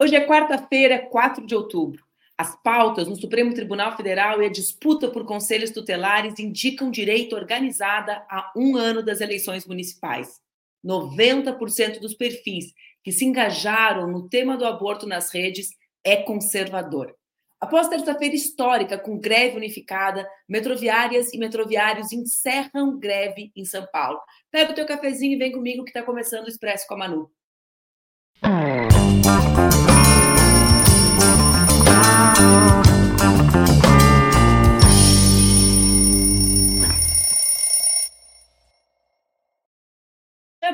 Hoje é quarta-feira, 4 de outubro. As pautas no Supremo Tribunal Federal e a disputa por conselhos tutelares indicam direito organizada há um ano das eleições municipais. 90% dos perfis que se engajaram no tema do aborto nas redes é conservador. Após terça-feira histórica com greve unificada, metroviárias e metroviários encerram greve em São Paulo. Pega o teu cafezinho e vem comigo que está começando o Expresso com a Manu. É,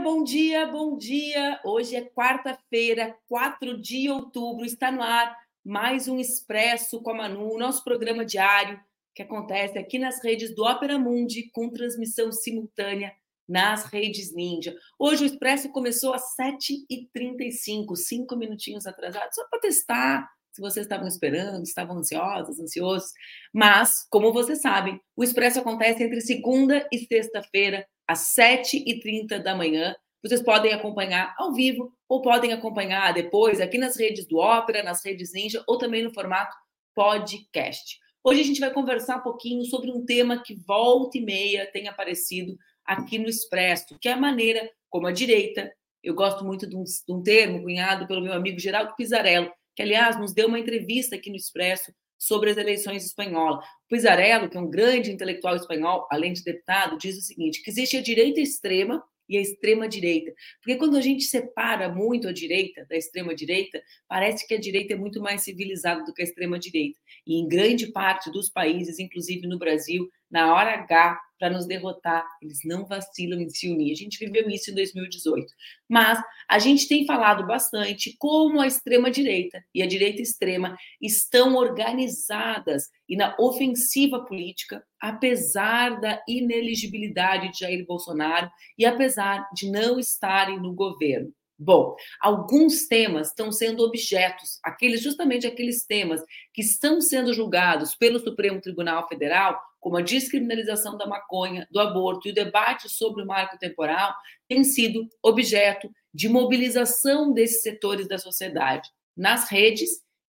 bom dia, bom dia. Hoje é quarta-feira, 4 de outubro. Está no ar mais um Expresso com a Manu, nosso programa diário que acontece aqui nas redes do Opera Mundi, com transmissão simultânea nas redes Ninja. Hoje o Expresso começou às 7h35, cinco minutinhos atrasado, só para testar se vocês estavam esperando, estavam ansiosos, ansiosos. Mas, como vocês sabem, o Expresso acontece entre segunda e sexta-feira, às 7h30 da manhã. Vocês podem acompanhar ao vivo ou podem acompanhar depois aqui nas redes do Ópera, nas redes Ninja ou também no formato podcast. Hoje a gente vai conversar um pouquinho sobre um tema que volta e meia tem aparecido aqui no Expresso, que é a maneira como a direita, eu gosto muito de um, de um termo cunhado pelo meu amigo Geraldo Pizarello, que, aliás, nos deu uma entrevista aqui no Expresso sobre as eleições espanholas. Pizarello, que é um grande intelectual espanhol, além de deputado, diz o seguinte, que existe a direita extrema e a extrema-direita. Porque quando a gente separa muito a direita da extrema-direita, parece que a direita é muito mais civilizada do que a extrema-direita. E em grande parte dos países, inclusive no Brasil, na hora H, para nos derrotar, eles não vacilam em se unir. A gente viveu isso em 2018. Mas a gente tem falado bastante como a extrema-direita e a direita extrema estão organizadas e na ofensiva política, apesar da ineligibilidade de Jair Bolsonaro e apesar de não estarem no governo. Bom, alguns temas estão sendo objetos, aqueles justamente aqueles temas que estão sendo julgados pelo Supremo Tribunal Federal, como a descriminalização da maconha, do aborto e o debate sobre o marco temporal, têm sido objeto de mobilização desses setores da sociedade nas redes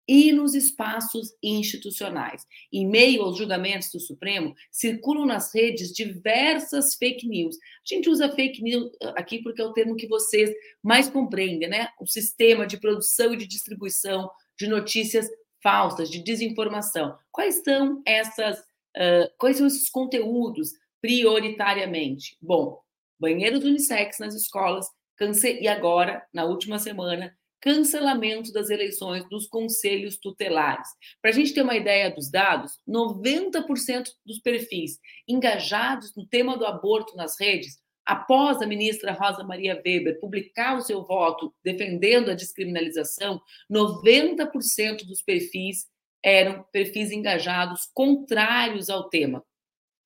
e nos espaços institucionais. Em meio aos julgamentos do Supremo, circulam nas redes diversas fake news. A gente usa fake news aqui porque é o termo que vocês mais compreendem, né? O sistema de produção e de distribuição de notícias falsas, de desinformação. Quais são essas, uh, quais são esses conteúdos prioritariamente? Bom, banheiros unissex nas escolas, câncer, e agora, na última semana, cancelamento das eleições dos conselhos tutelares. Para a gente ter uma ideia dos dados, 90% dos perfis engajados no tema do aborto nas redes, após a ministra Rosa Maria Weber publicar o seu voto defendendo a descriminalização, 90% dos perfis eram perfis engajados contrários ao tema.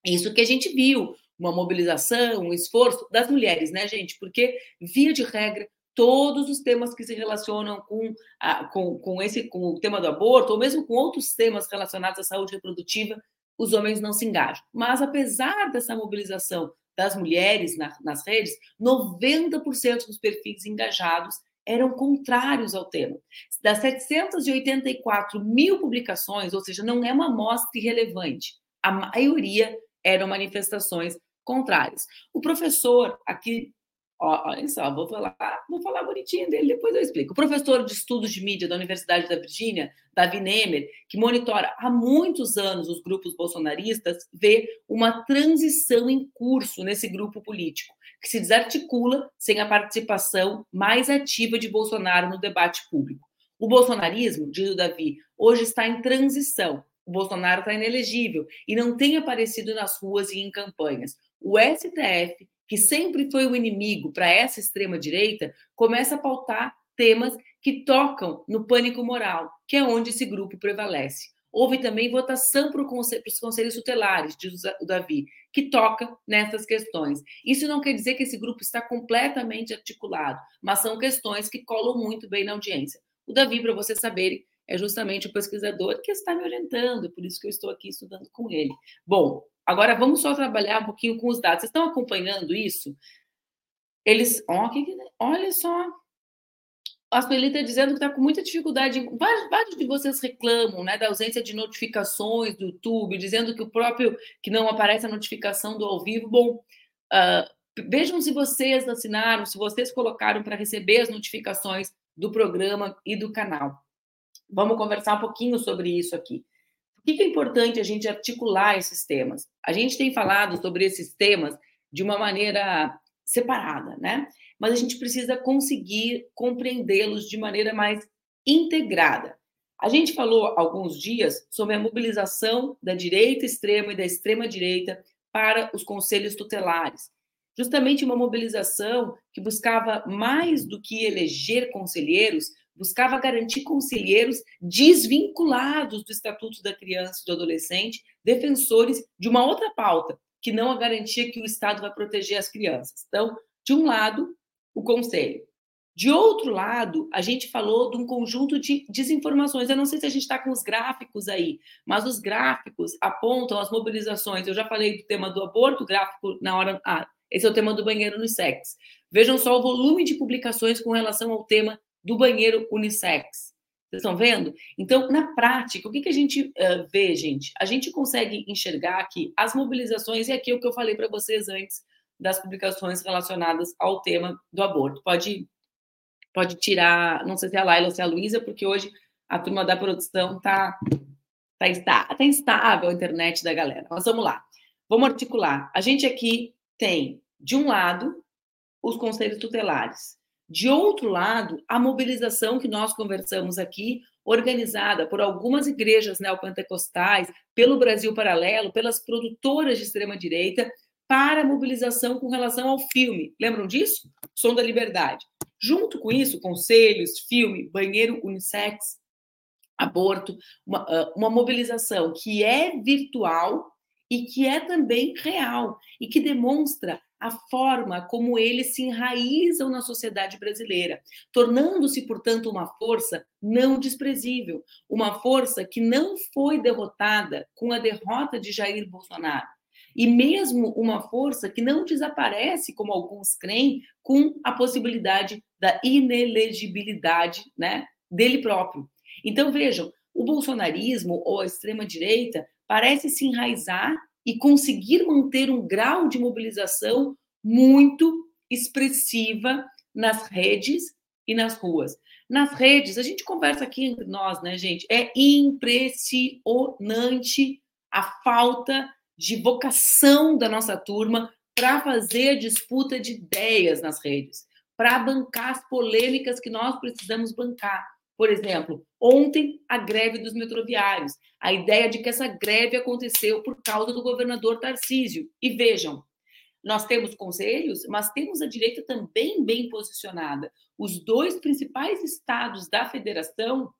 Isso que a gente viu, uma mobilização, um esforço das mulheres, né, gente? Porque, via de regra, todos os temas que se relacionam com, a, com, com, esse, com o tema do aborto, ou mesmo com outros temas relacionados à saúde reprodutiva, os homens não se engajam. Mas, apesar dessa mobilização das mulheres na, nas redes, 90% dos perfis engajados eram contrários ao tema. Das 784 mil publicações, ou seja, não é uma amostra irrelevante, a maioria eram manifestações contrárias. O professor aqui Olha só, vou falar, vou falar bonitinho dele, depois eu explico. O professor de estudos de mídia da Universidade da Virgínia, Davi Nemer, que monitora há muitos anos os grupos bolsonaristas, vê uma transição em curso nesse grupo político, que se desarticula sem a participação mais ativa de Bolsonaro no debate público. O bolsonarismo, diz o Davi, hoje está em transição. O Bolsonaro está inelegível e não tem aparecido nas ruas e em campanhas. O STF que sempre foi o inimigo para essa extrema-direita, começa a pautar temas que tocam no pânico moral, que é onde esse grupo prevalece. Houve também votação para, os conselhos tutelares, diz o Davi, que toca nessas questões. Isso não quer dizer que esse grupo está completamente articulado, mas são questões que colam muito bem na audiência. O Davi, para vocês saberem, é justamente o pesquisador que está me orientando, por isso que eu estou aqui estudando com ele. Bom, Agora vamos só trabalhar um pouquinho com os dados. Vocês estão acompanhando isso? Eles, olha só, a Sueli está dizendo que está com muita dificuldade. Vários, vários, de vocês reclamam né, da ausência de notificações do YouTube, dizendo que o próprio que não aparece a notificação do ao vivo. Bom, uh, vejam se vocês assinaram, se vocês colocaram para receber as notificações do programa e do canal. Vamos conversar um pouquinho sobre isso aqui. Por que é importante a gente articular esses temas? A gente tem falado sobre esses temas de uma maneira separada, né? Mas a gente precisa conseguir compreendê-los de maneira mais integrada. A gente falou alguns dias sobre a mobilização da direita extrema e da extrema direita para os conselhos tutelares. Justamente uma mobilização que buscava mais do que eleger conselheiros, buscava garantir conselheiros desvinculados do Estatuto da Criança e do Adolescente, defensores de uma outra pauta, que não a garantia que o Estado vai proteger as crianças. Então, de um lado, o conselho. De outro lado, a gente falou de um conjunto de desinformações. Eu não sei se a gente está com os gráficos aí, mas os gráficos apontam as mobilizações. Eu já falei do tema do aborto, gráfico na hora. Ah, esse é o tema do banheiro unissex. Vejam só o volume de publicações com relação ao tema do banheiro unissex. Vocês estão vendo? Então, na prática, o que, que a gente uh, vê, gente? A gente consegue enxergar que as mobilizações, e aqui é o que eu falei para vocês antes das publicações relacionadas ao tema do aborto. Pode, pode tirar, não sei se é a Laila ou se é a Luísa, porque hoje a turma da produção está tá, está, tá instável a internet da galera. Mas vamos lá. Vamos articular. A gente aqui tem, de um lado, os conselhos tutelares. De outro lado, a mobilização que nós conversamos aqui, organizada por algumas igrejas neopentecostais, pelo Brasil Paralelo, pelas produtoras de extrema-direita, para a mobilização com relação ao filme. Lembram disso? Som da Liberdade. Junto com isso, conselhos, filme, banheiro unissex, aborto, uma, uma mobilização que é virtual e que é também real e que demonstra a forma como eles se enraizam na sociedade brasileira, tornando-se, portanto, uma força não desprezível, uma força que não foi derrotada com a derrota de Jair Bolsonaro. E mesmo uma força que não desaparece, como alguns creem, com a possibilidade da inelegibilidade né, dele próprio. Então, vejam, o bolsonarismo ou a extrema-direita parece se enraizar e conseguir manter um grau de mobilização muito expressiva nas redes e nas ruas. Nas redes, a gente conversa aqui entre nós, né, gente? É impressionante a falta de vocação da nossa turma para fazer disputa de ideias nas redes, para bancar as polêmicas que nós precisamos bancar. Por exemplo, ontem a greve dos metroviários, a ideia de que essa greve aconteceu por causa do governador Tarcísio. E vejam, nós temos conselhos, mas temos a direita também bem posicionada. Os dois principais estados da federação,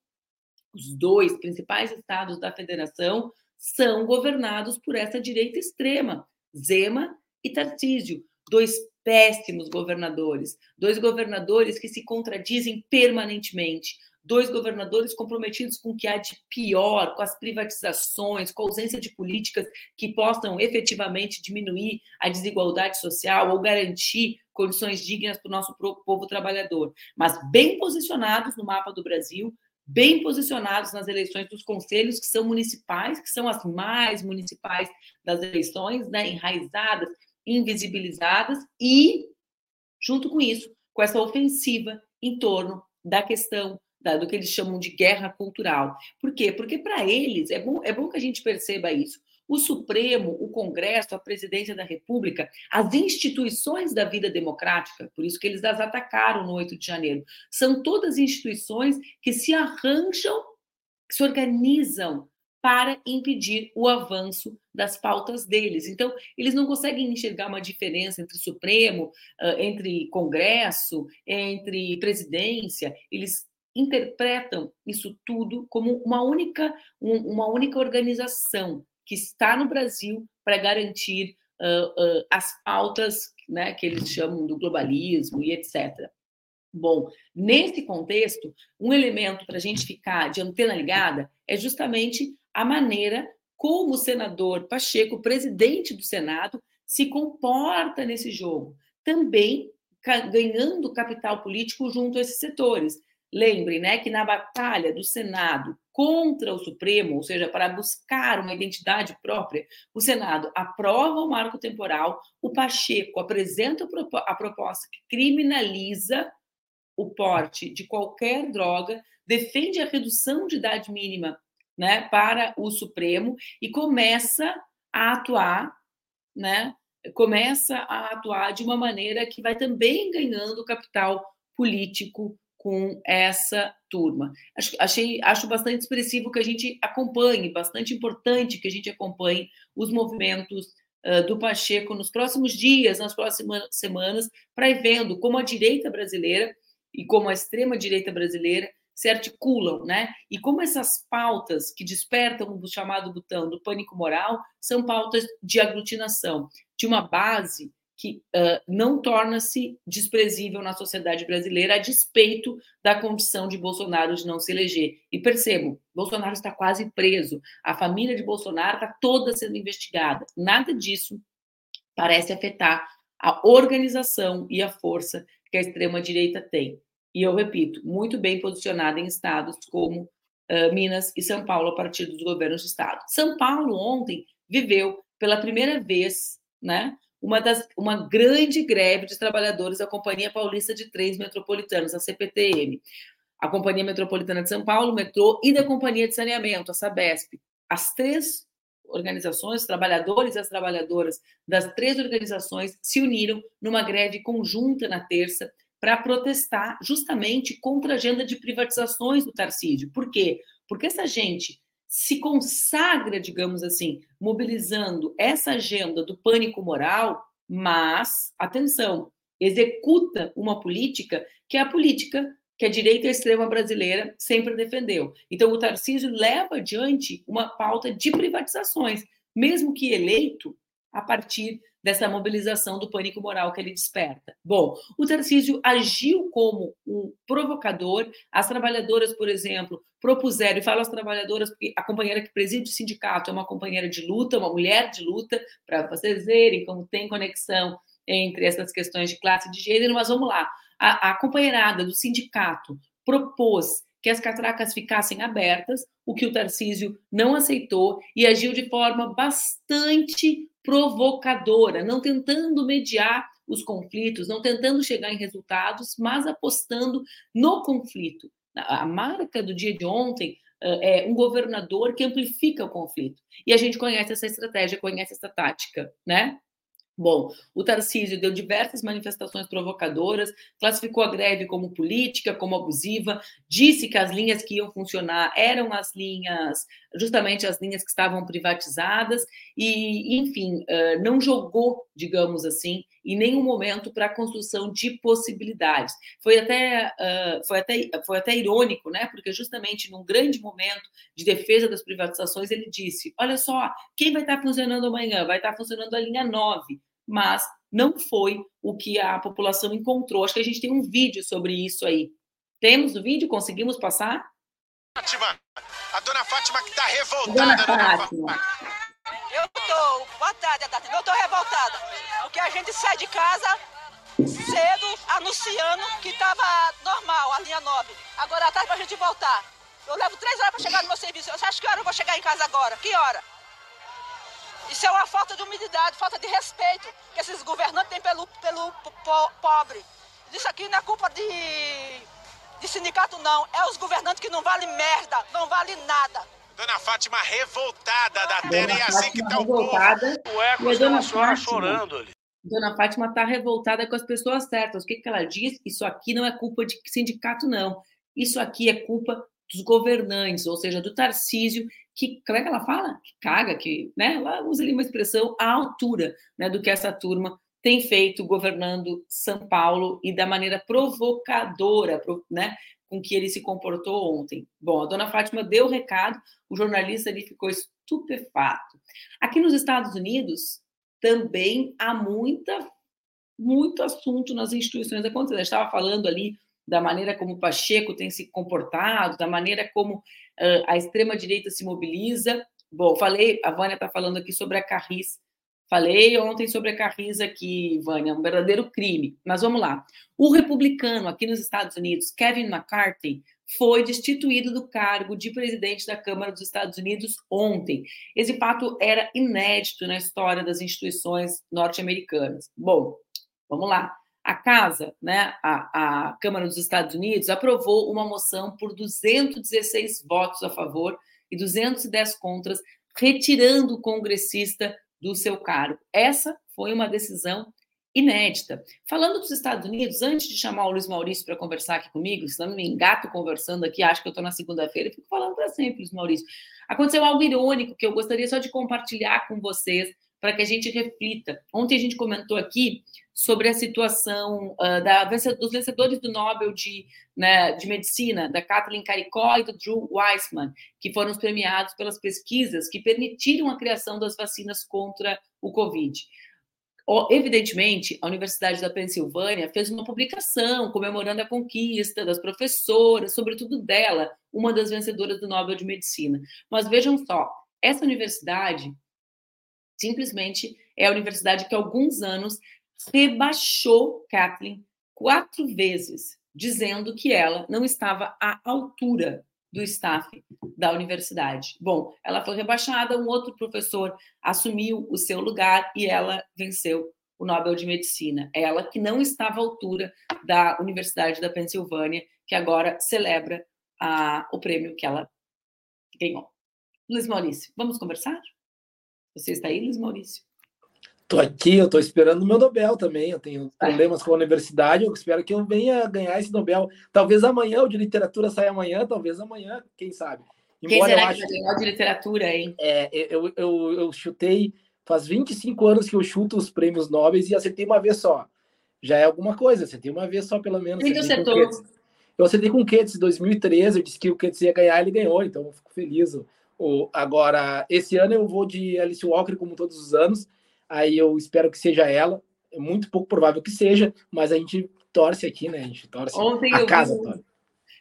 os dois principais estados da federação são governados por essa direita extrema, Zema e Tarcísio, dois péssimos governadores, dois governadores que se contradizem permanentemente, dois governadores comprometidos com o que há de pior, com as privatizações, com a ausência de políticas que possam efetivamente diminuir a desigualdade social ou garantir condições dignas para o nosso povo trabalhador, mas bem posicionados no mapa do Brasil, bem posicionados nas eleições dos conselhos, que são municipais, que são as mais municipais das eleições, né, enraizadas, invisibilizadas, e, junto com isso, com essa ofensiva em torno da questão da, do que eles chamam de guerra cultural. Por quê? Porque para eles, é bom, é bom que a gente perceba isso. O Supremo, o Congresso, a Presidência da República, as instituições da vida democrática, por isso que eles as atacaram no 8 de janeiro, são todas instituições que se arranjam, que se organizam para impedir o avanço das pautas deles. Então, eles não conseguem enxergar uma diferença entre Supremo, entre Congresso, entre presidência. Eles interpretam isso tudo como uma única, uma única organização que está no Brasil para garantir uh, uh, as pautas né, que eles chamam do globalismo e etc. Bom, nesse contexto, um elemento para a gente ficar de antena ligada é justamente a maneira como o senador Pacheco, presidente do Senado, se comporta nesse jogo, também ganhando capital político junto a esses setores. Lembrem, né, que na batalha do Senado contra o Supremo, ou seja, para buscar uma identidade própria, o Senado aprova o marco temporal, o Pacheco apresenta a proposta que criminaliza o porte de qualquer droga, defende a redução de idade mínima né, para o Supremo e começa a atuar, né, começa a atuar de uma maneira que vai também ganhando capital político com essa turma. Acho, achei, acho bastante expressivo que a gente acompanhe, bastante importante que a gente acompanhe os movimentos uh, do Pacheco nos próximos dias, nas próximas semanas, para ir vendo como a direita brasileira e como a extrema direita brasileira se articulam, né? E como essas pautas que despertam o chamado botão do pânico moral são pautas de aglutinação, de uma base que uh, não torna-se desprezível na sociedade brasileira a despeito da condição de Bolsonaro de não se eleger. E percebo, Bolsonaro está quase preso, a família de Bolsonaro está toda sendo investigada. Nada disso parece afetar a organização e a força que a extrema-direita tem. E eu repito, muito bem posicionada em estados como uh, Minas e São Paulo, a partir dos governos de estado. São Paulo, ontem, viveu pela primeira vez né, uma, das, uma grande greve de trabalhadores da Companhia Paulista de Trens Metropolitanos, a CPTM, a Companhia Metropolitana de São Paulo, metrô, e da Companhia de Saneamento, a Sabesp. As três organizações, trabalhadores e as trabalhadoras das três organizações se uniram numa greve conjunta na terça para protestar justamente contra a agenda de privatizações do Tarcísio. Por quê? Porque essa gente se consagra, digamos assim, mobilizando essa agenda do pânico moral, mas, atenção, executa uma política que é a política que a direita extrema brasileira sempre defendeu. Então, o Tarcísio leva adiante uma pauta de privatizações, mesmo que eleito a partir dessa mobilização do pânico moral que ele desperta. Bom, o Tarcísio agiu como um provocador. As trabalhadoras, por exemplo, propuseram, e falo às trabalhadoras porque a companheira que preside o sindicato é uma companheira de luta, uma mulher de luta, para vocês verem como tem conexão entre essas questões de classe e de gênero, mas vamos lá. A, a companheirada do sindicato propôs que as catracas ficassem abertas, o que o Tarcísio não aceitou e agiu de forma bastante provocadora, não tentando mediar os conflitos, não tentando chegar em resultados, mas apostando no conflito. A marca do dia de ontem é um governador que amplifica o conflito. E a gente conhece essa estratégia, conhece essa tática, né? Bom, o Tarcísio deu diversas manifestações provocadoras, classificou a greve como política, como abusiva, disse que as linhas que iam funcionar eram as linhas, justamente as linhas que estavam privatizadas, e, enfim, não jogou, digamos assim, em nenhum momento para a construção de possibilidades. Foi até, foi, até, foi até irônico, né? Porque justamente num grande momento de defesa das privatizações, ele disse: olha só, quem vai estar funcionando amanhã? Vai estar funcionando a linha 9 mas não foi o que a população encontrou. Acho que a gente tem um vídeo sobre isso aí. Temos o vídeo? Conseguimos passar? Fátima, a dona Fátima que está revoltada. Dona Fátima. Eu tô, boa tarde, Tati. Eu tô revoltada, porque a gente sai de casa cedo anunciando que estava normal, a linha 9. Agora à tarde para a gente voltar. Eu levo três horas para chegar no meu serviço. Você acha que hora eu vou chegar em casa agora? Que hora? Isso é uma falta de humildade, falta de respeito que esses governantes têm pelo, pelo po pobre. Isso aqui não é culpa de, de sindicato, não. É os governantes que não valem merda, não valem nada. Dona Fátima revoltada da terra e assim que tá revoltada, o eco. E a dona Fátima chorando ali. Dona Fátima está revoltada com as pessoas certas. O que, que ela diz? Isso aqui não é culpa de sindicato, não. Isso aqui é culpa dos governantes, ou seja, do Tarcísio que, como é que ela fala? Que caga, que, né? Ela usa ali uma expressão à altura, né, do que essa turma tem feito governando São Paulo e da maneira provocadora, né, com que ele se comportou ontem. Bom, a dona Fátima deu o recado, o jornalista ali ficou estupefato. Aqui nos Estados Unidos também há muita muito assunto nas instituições acontecendo. Eu estava falando ali da maneira como Pacheco tem se comportado, da maneira como a extrema-direita se mobiliza. Bom, falei, a Vânia está falando aqui sobre a Carris Falei ontem sobre a Carriza aqui, Vânia, um verdadeiro crime. Mas vamos lá. O republicano aqui nos Estados Unidos, Kevin McCarthy, foi destituído do cargo de presidente da Câmara dos Estados Unidos ontem. Esse fato era inédito na história das instituições norte-americanas. Bom, vamos lá. A Casa, né, a, a Câmara dos Estados Unidos, aprovou uma moção por 216 votos a favor e 210 contras, retirando o congressista do seu cargo. Essa foi uma decisão inédita. Falando dos Estados Unidos, antes de chamar o Luiz Maurício para conversar aqui comigo, senão me engato conversando aqui, acho que eu estou na segunda-feira e fico falando para sempre, Luiz Maurício. Aconteceu algo irônico que eu gostaria só de compartilhar com vocês para que a gente reflita. Ontem a gente comentou aqui sobre a situação uh, da, dos vencedores do Nobel de, né, de Medicina, da Kathleen Caricó e do Drew Weissman, que foram premiados pelas pesquisas que permitiram a criação das vacinas contra o Covid. Evidentemente, a Universidade da Pensilvânia fez uma publicação comemorando a conquista das professoras, sobretudo dela, uma das vencedoras do Nobel de Medicina. Mas vejam só, essa universidade simplesmente é a universidade que há alguns anos rebaixou Kathleen quatro vezes, dizendo que ela não estava à altura do staff da universidade. Bom, ela foi rebaixada, um outro professor assumiu o seu lugar e ela venceu o Nobel de Medicina. Ela que não estava à altura da Universidade da Pensilvânia, que agora celebra a, o prêmio que ela ganhou. Luiz Maurício, vamos conversar? Você está aí, Luiz Maurício? Estou aqui, eu estou esperando o meu Nobel também. Eu tenho problemas com a universidade, eu espero que eu venha ganhar esse Nobel. Talvez amanhã, o de literatura saia amanhã, talvez amanhã, quem sabe. Embora quem será que vai ganhar de literatura, hein? É, eu, eu, eu chutei, faz 25 anos que eu chuto os prêmios Nobel e acertei uma vez só. Já é alguma coisa, acertei uma vez só, pelo menos. Quem acertou? Eu acertei com o Ketz em 2013, eu disse que o Ketz ia ganhar, ele ganhou, então eu fico feliz. Agora, esse ano eu vou de Alice Walker, como todos os anos, Aí eu espero que seja ela. É muito pouco provável que seja, mas a gente torce aqui, né? A gente torce ontem a casa. Vi,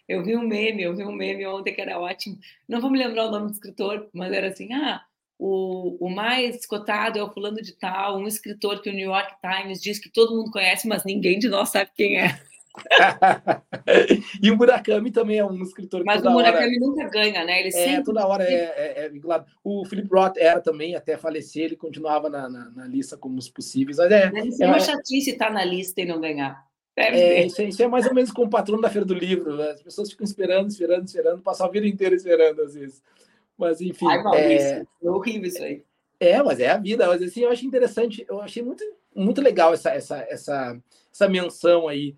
eu vi um meme, eu vi um meme ontem que era ótimo. Não vou me lembrar o nome do escritor, mas era assim: ah, o, o mais cotado é o fulano de tal, um escritor que o New York Times diz que todo mundo conhece, mas ninguém de nós sabe quem é. e o Murakami também é um escritor Mas o Murakami hora... nunca ganha, né? Ele é, sempre... toda hora é, é, é, vinculado. O Philip Roth era também, até falecer, ele continuava na, na, na lista como os possíveis. Mas é, Deve é uma chatice estar na lista e não ganhar. É, isso, é, isso, é mais ou menos como o patrono da Feira do Livro. Né? As pessoas ficam esperando, esperando, esperando, passam a vida inteira esperando, às vezes. Mas, enfim. Ai, Maurício, é... é horrível isso aí. É, mas é a vida. Mas assim, eu achei interessante, eu achei muito, muito legal essa, essa, essa, essa menção aí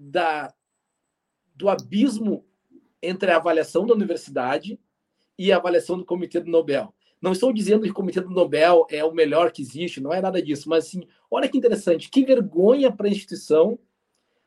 da, do abismo entre a avaliação da universidade e a avaliação do Comitê do Nobel. Não estou dizendo que o Comitê do Nobel é o melhor que existe, não é nada disso, mas assim, olha que interessante, que vergonha para a instituição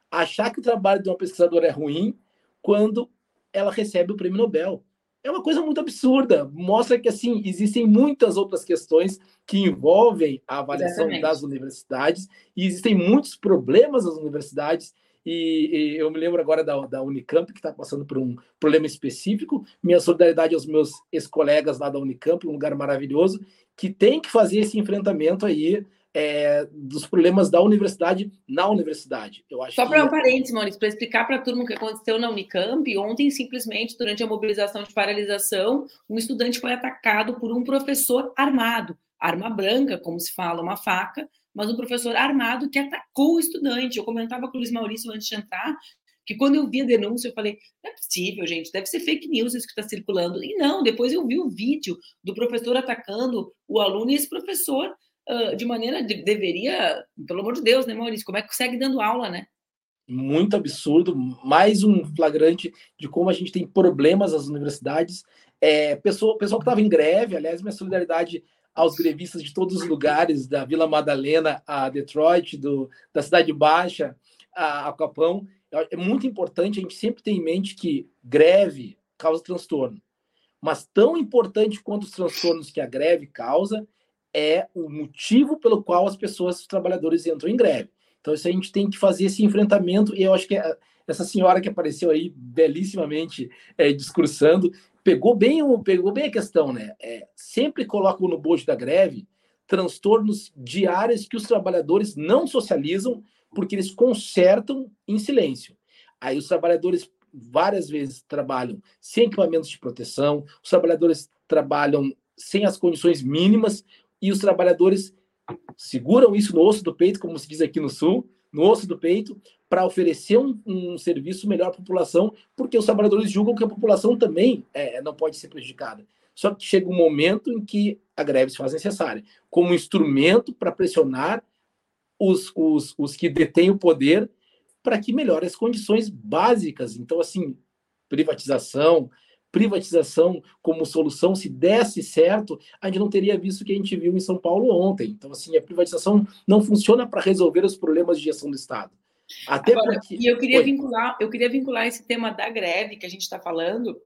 achar que o trabalho de uma pesquisadora é ruim quando ela recebe o prêmio Nobel. É uma coisa muito absurda. Mostra que assim existem muitas outras questões que envolvem a avaliação Exatamente. das universidades e existem muitos problemas nas universidades e, e, eu me lembro agora da, da Unicamp, que está passando por um problema específico. Minha solidariedade aos meus ex-colegas lá da Unicamp, um lugar maravilhoso, que tem que fazer esse enfrentamento aí é, dos problemas da universidade na universidade. Eu acho Só para um parênteses, Maurício, para explicar para a turma o que aconteceu na Unicamp, ontem, simplesmente, durante a mobilização de paralisação, um estudante foi atacado por um professor armado, arma branca, como se fala, uma faca, mas um professor armado que atacou o estudante. Eu comentava com o Luiz Maurício antes de entrar que quando eu vi a denúncia, eu falei, não é possível, gente, deve ser fake news isso que está circulando. E não, depois eu vi o vídeo do professor atacando o aluno e esse professor, uh, de maneira, de, deveria, pelo amor de Deus, né, Maurício, como é que segue dando aula, né? Muito absurdo, mais um flagrante de como a gente tem problemas nas universidades. É, pessoa, pessoal que estava em greve, aliás, minha solidariedade aos grevistas de todos os lugares, da Vila Madalena a Detroit, do, da Cidade Baixa a, a Capão. É muito importante a gente sempre ter em mente que greve causa transtorno. Mas tão importante quanto os transtornos que a greve causa é o motivo pelo qual as pessoas, os trabalhadores entram em greve. Então, isso a gente tem que fazer esse enfrentamento, e eu acho que é, essa senhora que apareceu aí belíssimamente é, discursando, pegou bem, pegou bem a questão, né? É, sempre colocam no bojo da greve transtornos diários que os trabalhadores não socializam porque eles consertam em silêncio. Aí os trabalhadores várias vezes trabalham sem equipamentos de proteção, os trabalhadores trabalham sem as condições mínimas e os trabalhadores seguram isso no osso do peito, como se diz aqui no Sul, no osso do peito, para oferecer um, um, serviço melhor à população, porque os trabalhadores julgam que a população também é, não pode ser prejudicada. Só que chega um momento em que a greve se faz necessária, como instrumento para pressionar os, os, os que detêm o poder para que melhore as condições básicas. Então, assim, privatização, privatização como solução, se desse certo, a gente não teria visto o que a gente viu em São Paulo ontem. Então, assim, a privatização não funciona para resolver os problemas de gestão do Estado. Até Agora, porque... E eu queria vincular, eu queria vincular esse tema da greve que a gente está falando.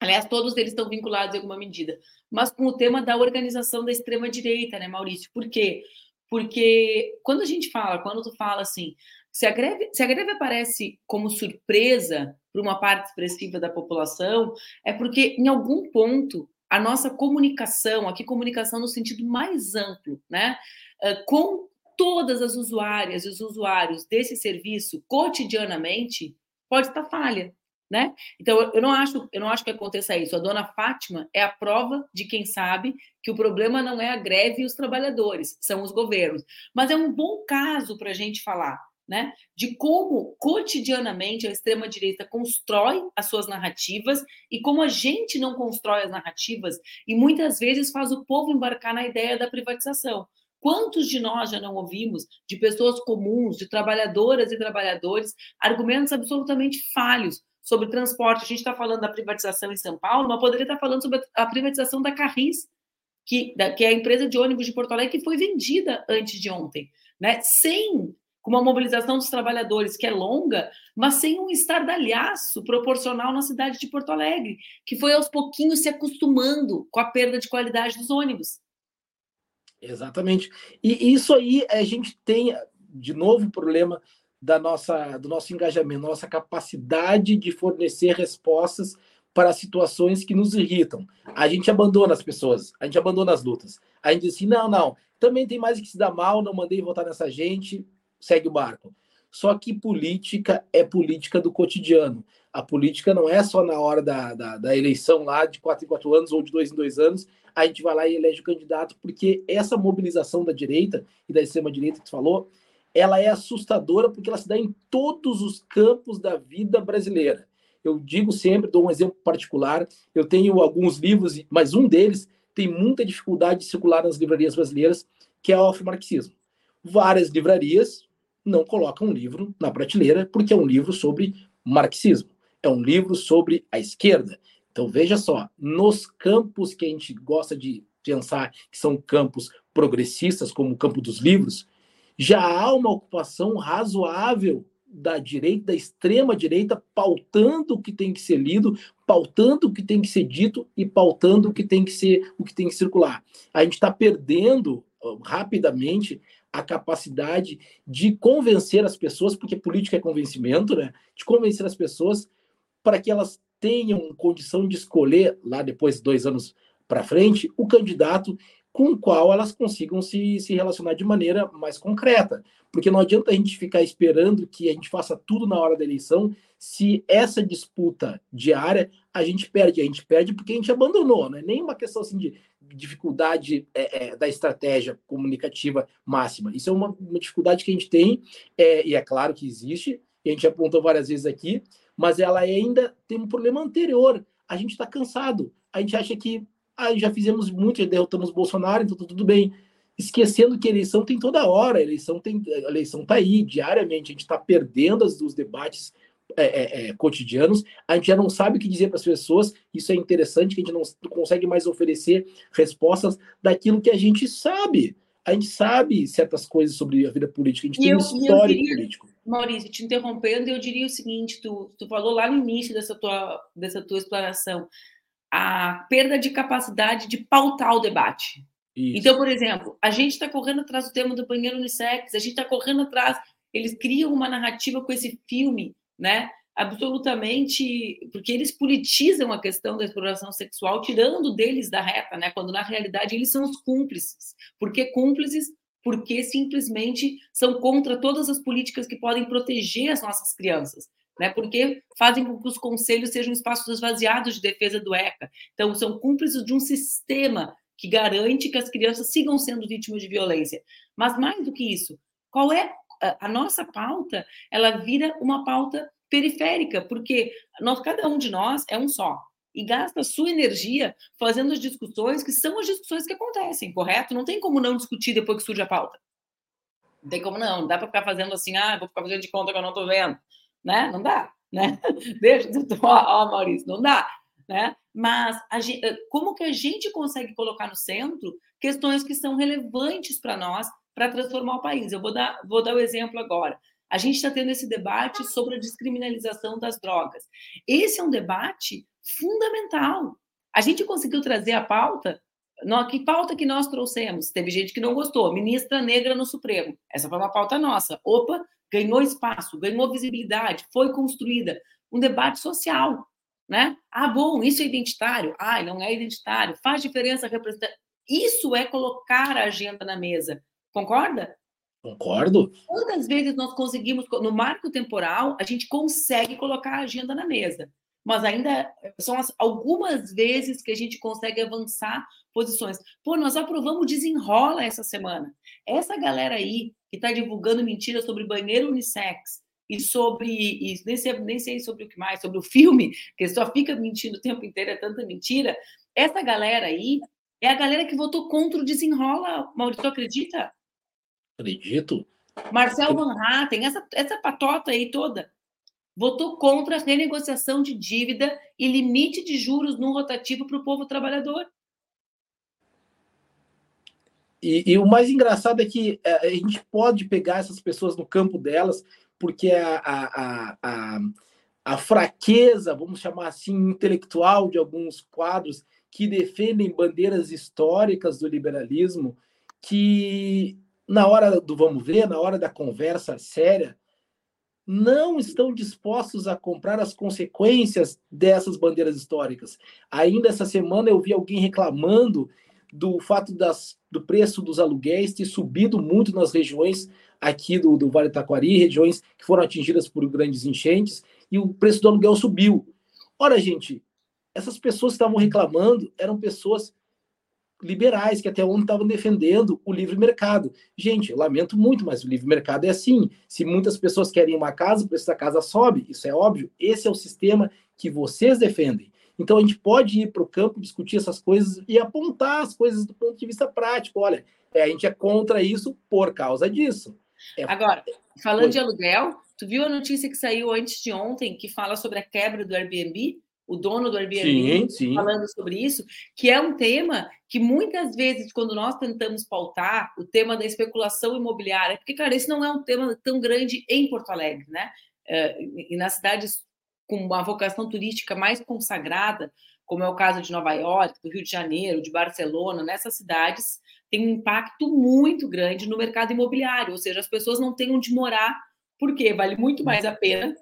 Aliás, todos eles estão vinculados em alguma medida, mas com o tema da organização da extrema direita, né, Maurício? Por quê? Porque quando a gente fala, quando tu fala assim, se a greve, se a greve aparece como surpresa para uma parte expressiva da população, é porque em algum ponto a nossa comunicação, aqui comunicação no sentido mais amplo, né, com todas as usuárias e os usuários desse serviço cotidianamente, pode estar falha, né? Então eu não acho, eu não acho que aconteça isso. A dona Fátima é a prova de quem sabe que o problema não é a greve e os trabalhadores, são os governos. Mas é um bom caso para a gente falar né, de como cotidianamente a extrema-direita constrói as suas narrativas e como a gente não constrói as narrativas e muitas vezes faz o povo embarcar na ideia da privatização. Quantos de nós já não ouvimos de pessoas comuns, de trabalhadoras e trabalhadores, argumentos absolutamente falhos sobre transporte? A gente está falando da privatização em São Paulo, mas poderia estar falando sobre a privatização da Carris, que, da, que é a empresa de ônibus de Porto Alegre, que foi vendida antes de ontem, né? sem com uma mobilização dos trabalhadores que é longa, mas sem um estardalhaço proporcional na cidade de Porto Alegre, que foi aos pouquinhos se acostumando com a perda de qualidade dos ônibus. Exatamente. E isso aí a gente tem, de novo, o problema da nossa, do nosso engajamento, nossa capacidade de fornecer respostas para situações que nos irritam. A gente abandona as pessoas, a gente abandona as lutas. A gente diz assim: não, não, também tem mais que se dar mal, não mandei votar nessa gente, segue o barco. Só que política é política do cotidiano. A política não é só na hora da, da, da, eleição lá de quatro em quatro anos ou de dois em dois anos, a gente vai lá e elege o candidato, porque essa mobilização da direita e da extrema-direita que tu falou, ela é assustadora porque ela se dá em todos os campos da vida brasileira. Eu digo sempre, dou um exemplo particular, eu tenho alguns livros, mas um deles tem muita dificuldade de circular nas livrarias brasileiras, que é o afromarxismo. Várias livrarias, não coloca um livro na prateleira, porque é um livro sobre marxismo, é um livro sobre a esquerda. Então, veja só, nos campos que a gente gosta de pensar que são campos progressistas, como o campo dos livros, já há uma ocupação razoável da direita, da extrema direita, pautando o que tem que ser lido, pautando o que tem que ser dito e pautando o que tem que ser, o que tem que circular. A gente está perdendo rapidamente a capacidade de convencer as pessoas, porque política é convencimento, né? De convencer as pessoas para que elas tenham condição de escolher, lá depois, dois anos para frente, o candidato com o qual elas consigam se, se relacionar de maneira mais concreta. Porque não adianta a gente ficar esperando que a gente faça tudo na hora da eleição, se essa disputa diária a gente perde. A gente perde porque a gente abandonou, não é nem uma questão assim de dificuldade é, é, da estratégia comunicativa máxima. Isso é uma, uma dificuldade que a gente tem, é, e é claro que existe, e a gente apontou várias vezes aqui, mas ela ainda tem um problema anterior. A gente está cansado. A gente acha que ah, já fizemos muito, já derrotamos Bolsonaro, então tá tudo bem. Esquecendo que eleição tem toda hora, a eleição tem, eleição está aí diariamente, a gente está perdendo as, os debates é, é, é, cotidianos, a gente já não sabe o que dizer para as pessoas. Isso é interessante, que a gente não consegue mais oferecer respostas daquilo que a gente sabe. A gente sabe certas coisas sobre a vida política, a gente e tem eu, um histórico diria, político. Maurício, te interrompendo, eu diria o seguinte: tu, tu falou lá no início dessa tua, dessa tua explanação, a perda de capacidade de pautar o debate. Isso. Então, por exemplo, a gente está correndo atrás do tema do banheiro unissex, a gente está correndo atrás, eles criam uma narrativa com esse filme né? absolutamente, porque eles politizam a questão da exploração sexual, tirando deles da reta, né? Quando na realidade eles são os cúmplices. Por que cúmplices? Porque simplesmente são contra todas as políticas que podem proteger as nossas crianças. Né, porque fazem com que os conselhos sejam espaços esvaziados de defesa do ECA. Então, são cúmplices de um sistema que garante que as crianças sigam sendo vítimas de violência. Mas mais do que isso, qual é a nossa pauta? Ela vira uma pauta periférica, porque nós, cada um de nós é um só e gasta sua energia fazendo as discussões que são as discussões que acontecem, correto? Não tem como não discutir depois que surge a pauta. Não tem como não, não dá para ficar fazendo assim, ah, vou ficar fazendo de conta que eu não estou vendo, né? Não dá, né? Deixa, ó, ó, Maurício, não dá, né? Mas gente, eh, como que a gente consegue colocar no centro questões que são relevantes para nós para transformar o país? Eu vou dar, vou dar o exemplo agora. A gente está tendo esse debate sobre a descriminalização das drogas. Esse é um debate fundamental. A gente conseguiu trazer a pauta. Que pauta que nós trouxemos? Teve gente que não gostou. Ministra negra no Supremo. Essa foi uma pauta nossa. Opa, ganhou espaço, ganhou visibilidade, foi construída. Um debate social né? Ah, bom, isso é identitário. Ah, não é identitário. Faz diferença representar. Isso é colocar a agenda na mesa. Concorda? Concordo. Quantas vezes nós conseguimos, no marco temporal, a gente consegue colocar a agenda na mesa, mas ainda são as, algumas vezes que a gente consegue avançar posições. Pô, nós aprovamos Desenrola essa semana. Essa galera aí que está divulgando mentiras sobre banheiro unissex, e sobre e nem, sei, nem sei sobre o que mais, sobre o filme, que só fica mentindo o tempo inteiro, é tanta mentira. Essa galera aí é a galera que votou contra o desenrola, Maurício, acredita? Acredito. Marcel Van Hatten, essa, essa patota aí toda, votou contra a renegociação de dívida e limite de juros no rotativo para o povo trabalhador. E, e, o mais engraçado é que é, a gente pode pegar essas pessoas no campo delas porque a, a, a, a, fraqueza, vamos chamar assim, intelectual de alguns quadros que defendem bandeiras históricas do liberalismo, que na hora do vamos ver, na hora da conversa séria, não estão dispostos a comprar as consequências dessas bandeiras históricas. Ainda essa semana eu vi alguém reclamando do fato das, do preço dos aluguéis ter subido muito nas regiões aqui do, do Vale Taquari, regiões que foram atingidas por grandes enchentes, e o preço do aluguel subiu. Ora, gente, essas pessoas que estavam reclamando eram pessoas liberais, que até ontem estavam defendendo o livre mercado. Gente, eu lamento muito, mas o livre mercado é assim. Se muitas pessoas querem uma casa, o preço da casa sobe, isso é óbvio. Esse é o sistema que vocês defendem. Então a gente pode ir para o campo, discutir essas coisas e apontar as coisas do ponto de vista prático. Olha, é, a gente é contra isso por causa disso. É, Agora, falando de aluguel, tu viu a notícia que saiu antes de ontem que fala sobre a quebra do Airbnb? O dono do Airbnb sim, sim. falando sobre isso, que é um tema que muitas vezes, quando nós tentamos pautar o tema da especulação imobiliária, porque, cara, esse não é um tema tão grande em Porto Alegre, né? É, e nas cidades com uma vocação turística mais consagrada, como é o caso de Nova York, do Rio de Janeiro, de Barcelona, nessas cidades, tem um impacto muito grande no mercado imobiliário, ou seja, as pessoas não têm onde morar, porque vale muito mais a pena,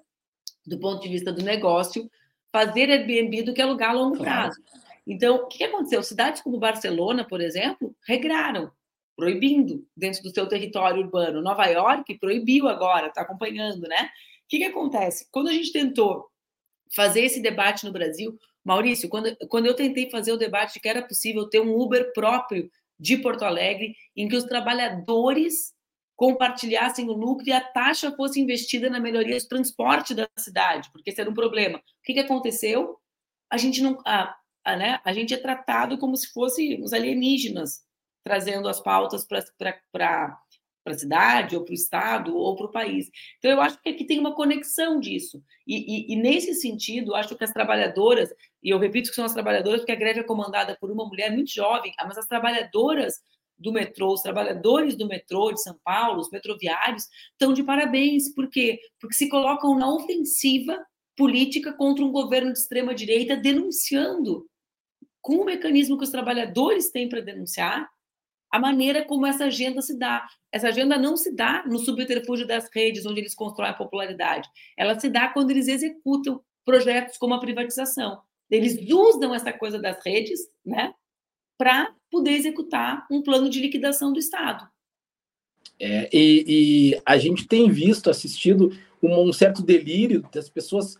do ponto de vista do negócio, fazer Airbnb do que alugar a longo prazo. Então, o que aconteceu? Cidades como Barcelona, por exemplo, regraram, proibindo dentro do seu território urbano. Nova York proibiu agora, está acompanhando, né? O que, que acontece? Quando a gente tentou fazer esse debate no Brasil, Maurício, quando, quando eu tentei fazer o debate de que era possível ter um Uber próprio de Porto Alegre, em que os trabalhadores compartilhassem o lucro e a taxa fosse investida na melhoria do transporte da cidade, porque esse era um problema. O que, que aconteceu? A gente não, a, a, né, a gente é tratado como se fosse os alienígenas trazendo as pautas para para a cidade, ou para o estado, ou para o país. Então, eu acho que aqui tem uma conexão disso. E, e, e, nesse sentido, acho que as trabalhadoras, e eu repito que são as trabalhadoras, porque a greve é comandada por uma mulher muito jovem, mas as trabalhadoras do metrô, os trabalhadores do metrô de São Paulo, os metroviários, estão de parabéns. Por quê? Porque se colocam na ofensiva política contra um governo de extrema-direita, denunciando com o mecanismo que os trabalhadores têm para denunciar a maneira como essa agenda se dá. Essa agenda não se dá no subterfúgio das redes, onde eles constroem a popularidade. Ela se dá quando eles executam projetos como a privatização. Eles usam essa coisa das redes, né, para poder executar um plano de liquidação do Estado. É, e, e, a gente tem visto, assistido um, um, certo delírio das pessoas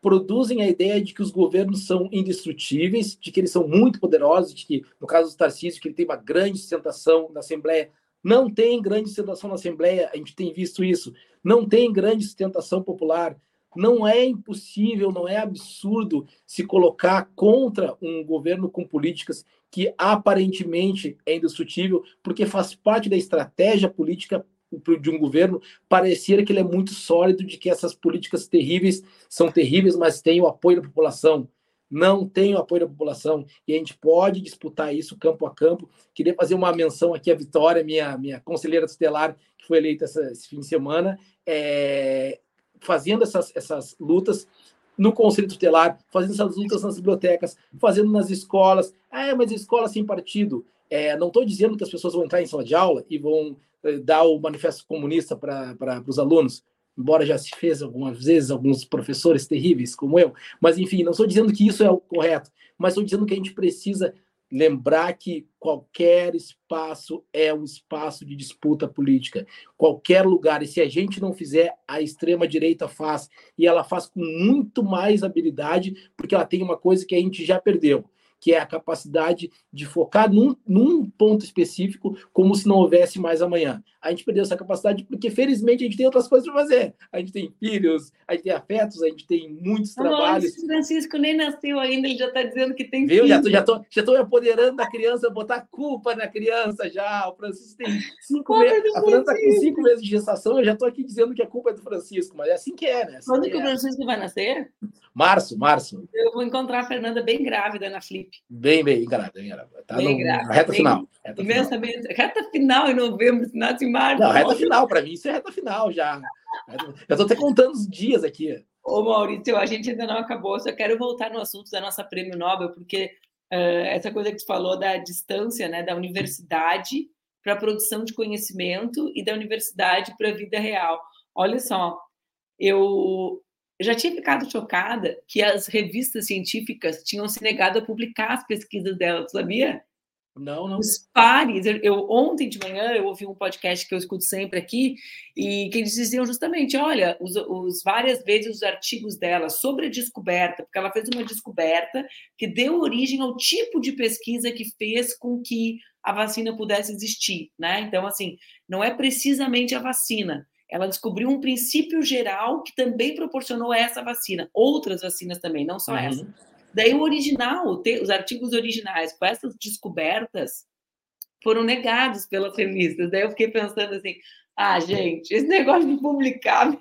produzem a ideia de que os governos são indestrutíveis, de que eles são muito poderosos, de que, no caso do Tarcísio, que ele tem uma grande sustentação na Assembleia. Não tem grande sustentação na Assembleia, a gente tem visto isso. Não tem grande sustentação popular. Não é impossível, não é absurdo se colocar contra um governo com políticas que aparentemente é indestrutível, porque faz parte da estratégia política de um governo parecer que ele é muito sólido, de que essas políticas terríveis são terríveis, mas têm o apoio da população. Não tem o apoio da população e a gente pode disputar isso campo a campo. Queria fazer uma menção aqui à Vitória, minha, minha conselheira tutelar, que foi eleita essa, esse fim de semana. É, fazendo essas, essas lutas no conselho tutelar, fazendo essas lutas nas bibliotecas, fazendo nas escolas. Ah, é, mas escola sem partido. É, não estou dizendo que as pessoas vão entrar em sala de aula e vão eh, dar o manifesto comunista para os alunos, embora já se fez algumas vezes alguns professores terríveis como eu. Mas, enfim, não estou dizendo que isso é o correto, mas estou dizendo que a gente precisa lembrar que qualquer espaço é um espaço de disputa política. Qualquer lugar. E se a gente não fizer, a extrema-direita faz. E ela faz com muito mais habilidade, porque ela tem uma coisa que a gente já perdeu que é a capacidade de focar num, num, ponto específico, como se não houvesse mais amanhã. A gente perdeu essa capacidade porque, felizmente, a gente tem outras coisas para fazer. A gente tem filhos, a gente tem afetos, a gente tem muitos não, trabalhos. O Francisco nem nasceu ainda, ele já está dizendo que tem Viu? filhos. Já estou já tô, já tô me apoderando da criança, botar culpa na criança já. O Francisco tem cinco meses. A está com cinco meses de gestação, eu já estou aqui dizendo que a culpa é do Francisco, mas é assim que é, né? Assim Quando que, que é. o Francisco vai nascer? Março, março. Eu vou encontrar a Fernanda bem grávida na Flip. Bem, bem encarada, bem encarada. Tá bem no, grávida, reta bem, final. Reta imensamente. Final. Reta final em novembro, final de março. Não, reta final, para mim isso é reta final já. Eu estou até contando os dias aqui. Ô, Maurício, a gente ainda não acabou, só quero voltar no assunto da nossa prêmio Nobel, porque uh, essa coisa que tu falou da distância né, da universidade para a produção de conhecimento e da universidade para a vida real. Olha só, eu eu já tinha ficado chocada que as revistas científicas tinham se negado a publicar as pesquisas delas, sabia? Não, não. Os pares. Eu, eu, ontem de manhã eu ouvi um podcast que eu escuto sempre aqui e que eles diziam justamente, olha, os, os várias vezes os artigos dela sobre a descoberta, porque ela fez uma descoberta que deu origem ao tipo de pesquisa que fez com que a vacina pudesse existir, né? Então assim, não é precisamente a vacina, ela descobriu um princípio geral que também proporcionou essa vacina, outras vacinas também, não só uhum. essa. Daí o original, os artigos originais com essas descobertas foram negados pelas revistas. Daí eu fiquei pensando assim, ah, gente, esse negócio de publicar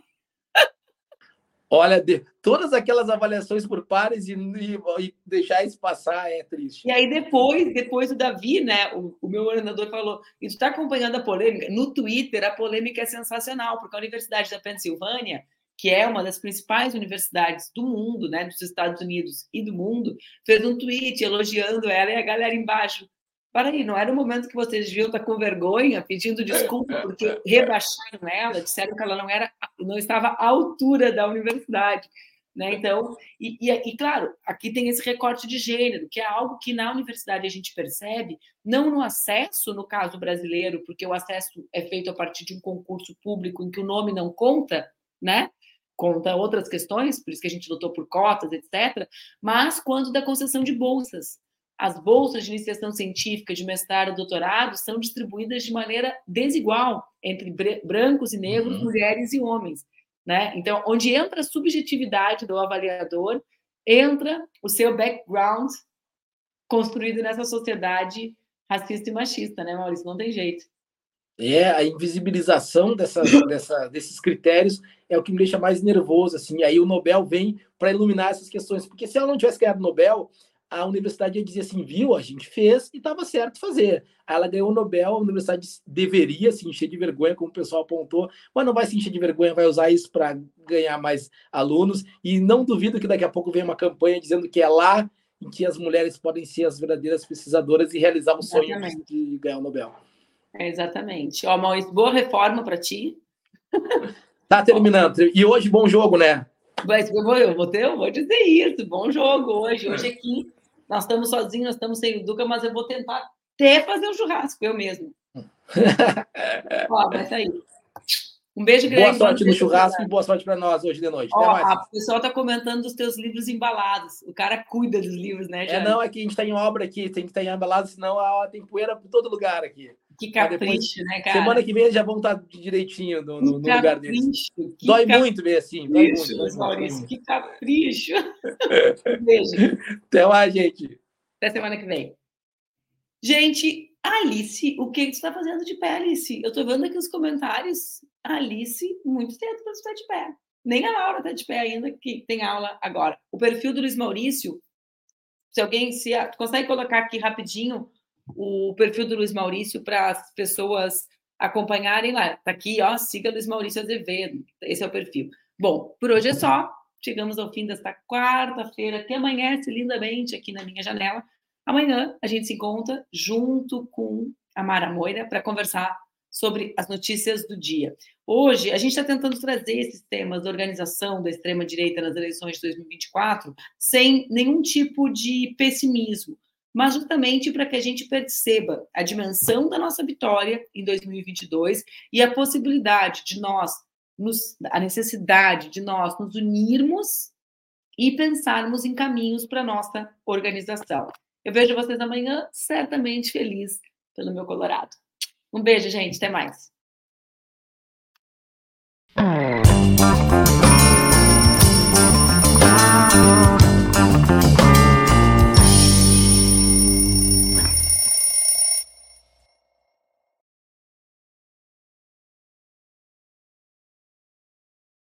Olha, de, todas aquelas avaliações por pares e, e, e, deixar isso passar é triste. E aí depois, depois o Davi, né, o, o meu orientador falou, e tu está acompanhando a polêmica? No Twitter a polêmica é sensacional, porque a Universidade da Pensilvânia, que é uma das principais universidades do mundo, né, dos Estados Unidos e do mundo, fez um tweet elogiando ela e a galera embaixo para aí, não era o momento que vocês deviam estar com vergonha, pedindo desculpa porque rebaixaram ela, disseram que ela não era, não estava à altura da universidade, né? Então, e, e, e, claro, aqui tem esse recorte de gênero, que é algo que na universidade a gente percebe, não no acesso, no caso brasileiro, porque o acesso é feito a partir de um concurso público em que o nome não conta, né? Conta outras questões, por isso que a gente lutou por cotas, etc. Mas quando da concessão de bolsas, as bolsas de iniciação científica de mestrado e doutorado são distribuídas de maneira desigual entre brancos e negros, uhum. mulheres e homens. Né? Então, onde entra a subjetividade do avaliador, entra o seu background construído nessa sociedade racista e machista, né, Maurício? Não tem jeito. É, a invisibilização dessa, dessa, desses critérios é o que me deixa mais nervoso, assim. Aí o Nobel vem para iluminar essas questões, porque se ela não tivesse ganhado o Nobel, a universidade ia dizer assim, viu, a gente fez e estava certo fazer. Aí ela ganhou o Nobel, a universidade deveria se encher de vergonha, como o pessoal apontou, mas não vai se encher de vergonha, vai usar isso para ganhar mais alunos. E não duvido que daqui a pouco venha uma campanha dizendo que é lá em que as mulheres podem ser as verdadeiras pesquisadoras e realizar o sonho de ganhar o Nobel. É, exatamente. Ó, Maurício, boa reforma para ti. Tá terminando. E hoje, bom jogo, né? Mas eu vou, eu vou, ter, eu vou dizer isso. Bom jogo hoje. Hoje aqui, nós estamos sozinhos, nós estamos sem o Duca, mas eu vou tentar até fazer um churrasco, eu mesmo. Ó, vai sair. Um beijo grande. Boa sorte no churrasco e boa sorte para nós hoje de noite. Ó, o pessoal está comentando dos teus livros embalados. O cara cuida dos livros, né, É, não, é que a gente está em obra aqui, tem que estar tá embalado, senão a, tem poeira por todo lugar aqui. Que capricho, depois, né, cara? Semana que vem já vão estar direitinho no, no, no lugar deles. Dói cap... muito ver assim. Dói muito, dói Maurício, muito. que capricho. Beijo. Até mais, gente. Até semana que vem. Gente, Alice, o que você está fazendo de pé, Alice? Eu estou vendo aqui os comentários. Alice, muito cedo para você estar de pé. Nem a Laura está de pé ainda, que tem aula agora. O perfil do Luiz Maurício, se alguém se consegue colocar aqui rapidinho o perfil do Luiz Maurício para as pessoas acompanharem lá. Está aqui, ó, siga Luiz Maurício Azevedo. Esse é o perfil. Bom, por hoje é só. Chegamos ao fim desta quarta-feira, que amanhece lindamente aqui na minha janela. Amanhã a gente se encontra junto com a Mara Moira para conversar sobre as notícias do dia. Hoje, a gente está tentando trazer esses temas da organização da extrema-direita nas eleições de 2024 sem nenhum tipo de pessimismo, mas justamente para que a gente perceba a dimensão da nossa vitória em 2022 e a possibilidade de nós, nos, a necessidade de nós nos unirmos e pensarmos em caminhos para a nossa organização. Eu vejo vocês amanhã, certamente feliz pelo meu Colorado. Um beijo, gente. Até mais.